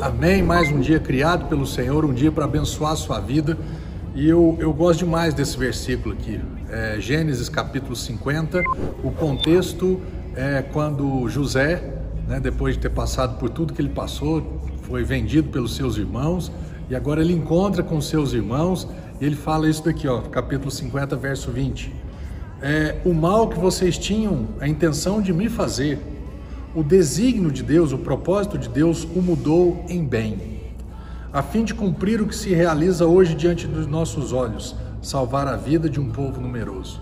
Amém. Mais um dia criado pelo Senhor, um dia para abençoar a sua vida. E eu, eu gosto demais desse versículo aqui. É, Gênesis capítulo 50. O contexto é quando José, né, depois de ter passado por tudo que ele passou, foi vendido pelos seus irmãos e agora ele encontra com seus irmãos e ele fala isso daqui, ó, capítulo 50, verso 20. É, o mal que vocês tinham a intenção de me fazer, o desígnio de Deus, o propósito de Deus o mudou em bem, a fim de cumprir o que se realiza hoje diante dos nossos olhos, salvar a vida de um povo numeroso.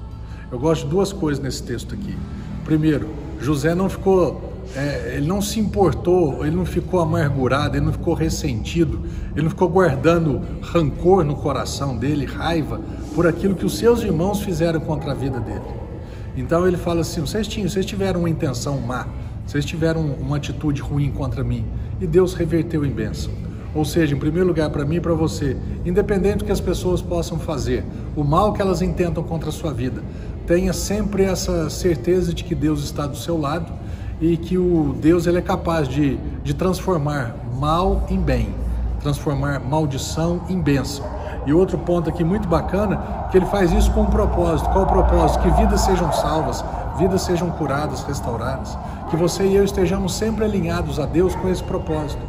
Eu gosto de duas coisas nesse texto aqui. Primeiro, José não ficou, é, ele não se importou, ele não ficou amargurado, ele não ficou ressentido, ele não ficou guardando rancor no coração dele, raiva por aquilo que os seus irmãos fizeram contra a vida dele. Então ele fala assim: vocês tinham, vocês tiveram uma intenção má, vocês tiveram uma atitude ruim contra mim e Deus reverteu em bênção. Ou seja, em primeiro lugar, para mim e para você, independente do que as pessoas possam fazer, o mal que elas intentam contra a sua vida, tenha sempre essa certeza de que Deus está do seu lado e que o Deus ele é capaz de, de transformar mal em bem, transformar maldição em bênção. E outro ponto aqui muito bacana, que ele faz isso com um propósito. Qual o propósito? Que vidas sejam salvas, vidas sejam curadas, restauradas. Que você e eu estejamos sempre alinhados a Deus com esse propósito.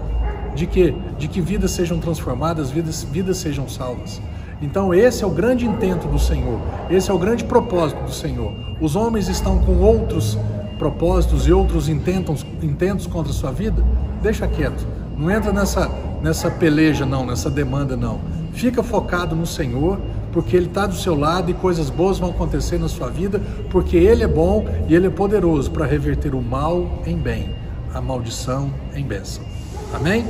De que? De que vidas sejam transformadas, vidas, vidas sejam salvas. Então esse é o grande intento do Senhor, esse é o grande propósito do Senhor. Os homens estão com outros propósitos e outros intentos, intentos contra a sua vida, deixa quieto. Não entra nessa, nessa peleja não, nessa demanda não. Fica focado no Senhor, porque Ele está do seu lado e coisas boas vão acontecer na sua vida, porque Ele é bom e Ele é poderoso para reverter o mal em bem, a maldição em bênção. Amém?